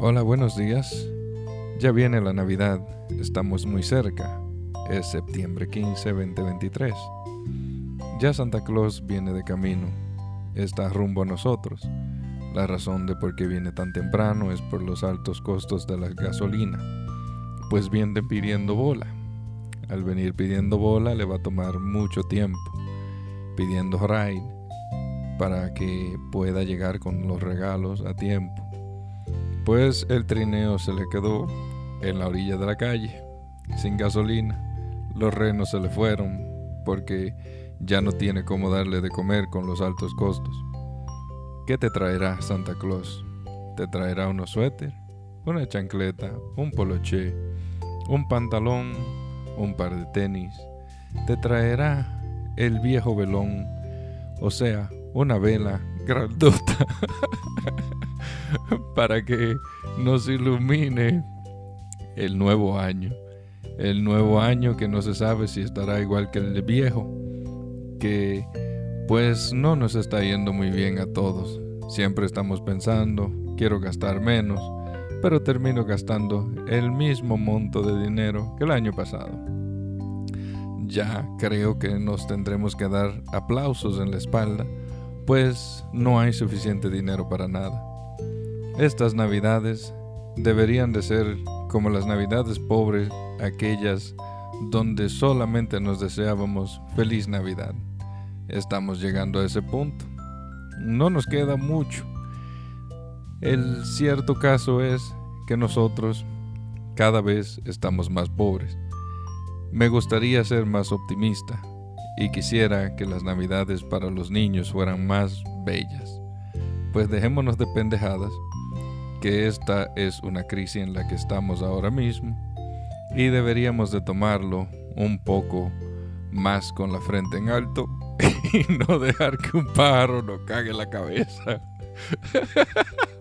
Hola, buenos días. Ya viene la Navidad, estamos muy cerca. Es septiembre 15, 2023. Ya Santa Claus viene de camino, está rumbo a nosotros. La razón de por qué viene tan temprano es por los altos costos de la gasolina, pues viene pidiendo bola. Al venir pidiendo bola le va a tomar mucho tiempo, pidiendo ride para que pueda llegar con los regalos a tiempo. Pues el trineo se le quedó en la orilla de la calle, sin gasolina. Los renos se le fueron porque ya no tiene cómo darle de comer con los altos costos. ¿Qué te traerá Santa Claus? ¿Te traerá unos suéter, una chancleta, un poloché, un pantalón, un par de tenis? ¿Te traerá el viejo velón, o sea, una vela grandota para que nos ilumine el nuevo año? El nuevo año que no se sabe si estará igual que el viejo, que pues no nos está yendo muy bien a todos. Siempre estamos pensando, quiero gastar menos, pero termino gastando el mismo monto de dinero que el año pasado. Ya creo que nos tendremos que dar aplausos en la espalda, pues no hay suficiente dinero para nada. Estas navidades deberían de ser como las navidades pobres, aquellas donde solamente nos deseábamos feliz Navidad. Estamos llegando a ese punto. No nos queda mucho. El cierto caso es que nosotros cada vez estamos más pobres. Me gustaría ser más optimista y quisiera que las navidades para los niños fueran más bellas. Pues dejémonos de pendejadas, que esta es una crisis en la que estamos ahora mismo y deberíamos de tomarlo un poco más con la frente en alto y no dejar que un pájaro nos cague la cabeza.